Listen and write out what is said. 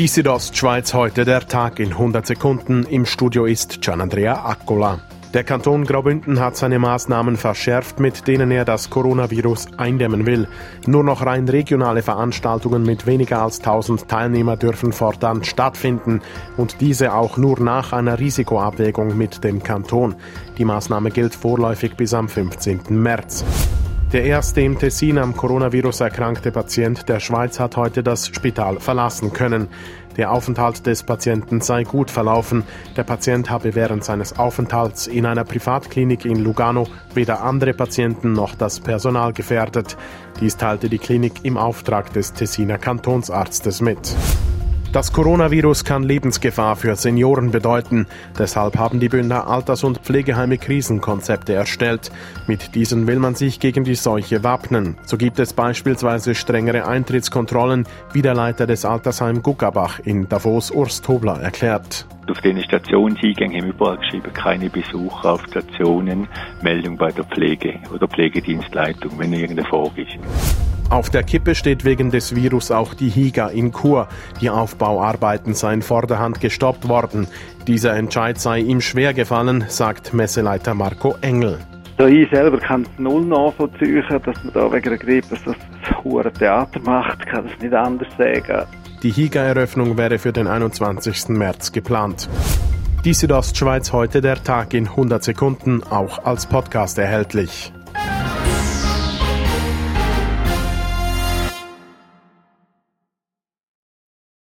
Die Südostschweiz heute der Tag in 100 Sekunden. Im Studio ist Gianandrea Accola. Der Kanton Graubünden hat seine Maßnahmen verschärft, mit denen er das Coronavirus eindämmen will. Nur noch rein regionale Veranstaltungen mit weniger als 1000 Teilnehmer dürfen fortan stattfinden und diese auch nur nach einer Risikoabwägung mit dem Kanton. Die Maßnahme gilt vorläufig bis am 15. März. Der erste im Tessin am Coronavirus erkrankte Patient der Schweiz hat heute das Spital verlassen können. Der Aufenthalt des Patienten sei gut verlaufen. Der Patient habe während seines Aufenthalts in einer Privatklinik in Lugano weder andere Patienten noch das Personal gefährdet. Dies teilte die Klinik im Auftrag des Tessiner Kantonsarztes mit. Das Coronavirus kann Lebensgefahr für Senioren bedeuten. Deshalb haben die Bündner Alters- und Pflegeheime Krisenkonzepte erstellt. Mit diesen will man sich gegen die Seuche wappnen. So gibt es beispielsweise strengere Eintrittskontrollen, wie der Leiter des Altersheim Guckabach in Davos Urs Tobler erklärt. Auf den Stationseingängen haben überall geschrieben, keine Besucher auf Stationen, Meldung bei der Pflege oder Pflegedienstleitung, wenn irgendeine Frage ist. Auf der Kippe steht wegen des Virus auch die Higa in Chur. Die Aufbauarbeiten seien vorderhand gestoppt worden. Dieser Entscheid sei ihm schwer gefallen, sagt Messeleiter Marco Engel. Ja, ich selber kann es null nachvollziehen, dass man da wegen der Grippe das, das hohe Theater macht, kann es nicht anders sagen. Die Higa-Eröffnung wäre für den 21. März geplant. Die Südostschweiz heute der Tag in 100 Sekunden, auch als Podcast erhältlich.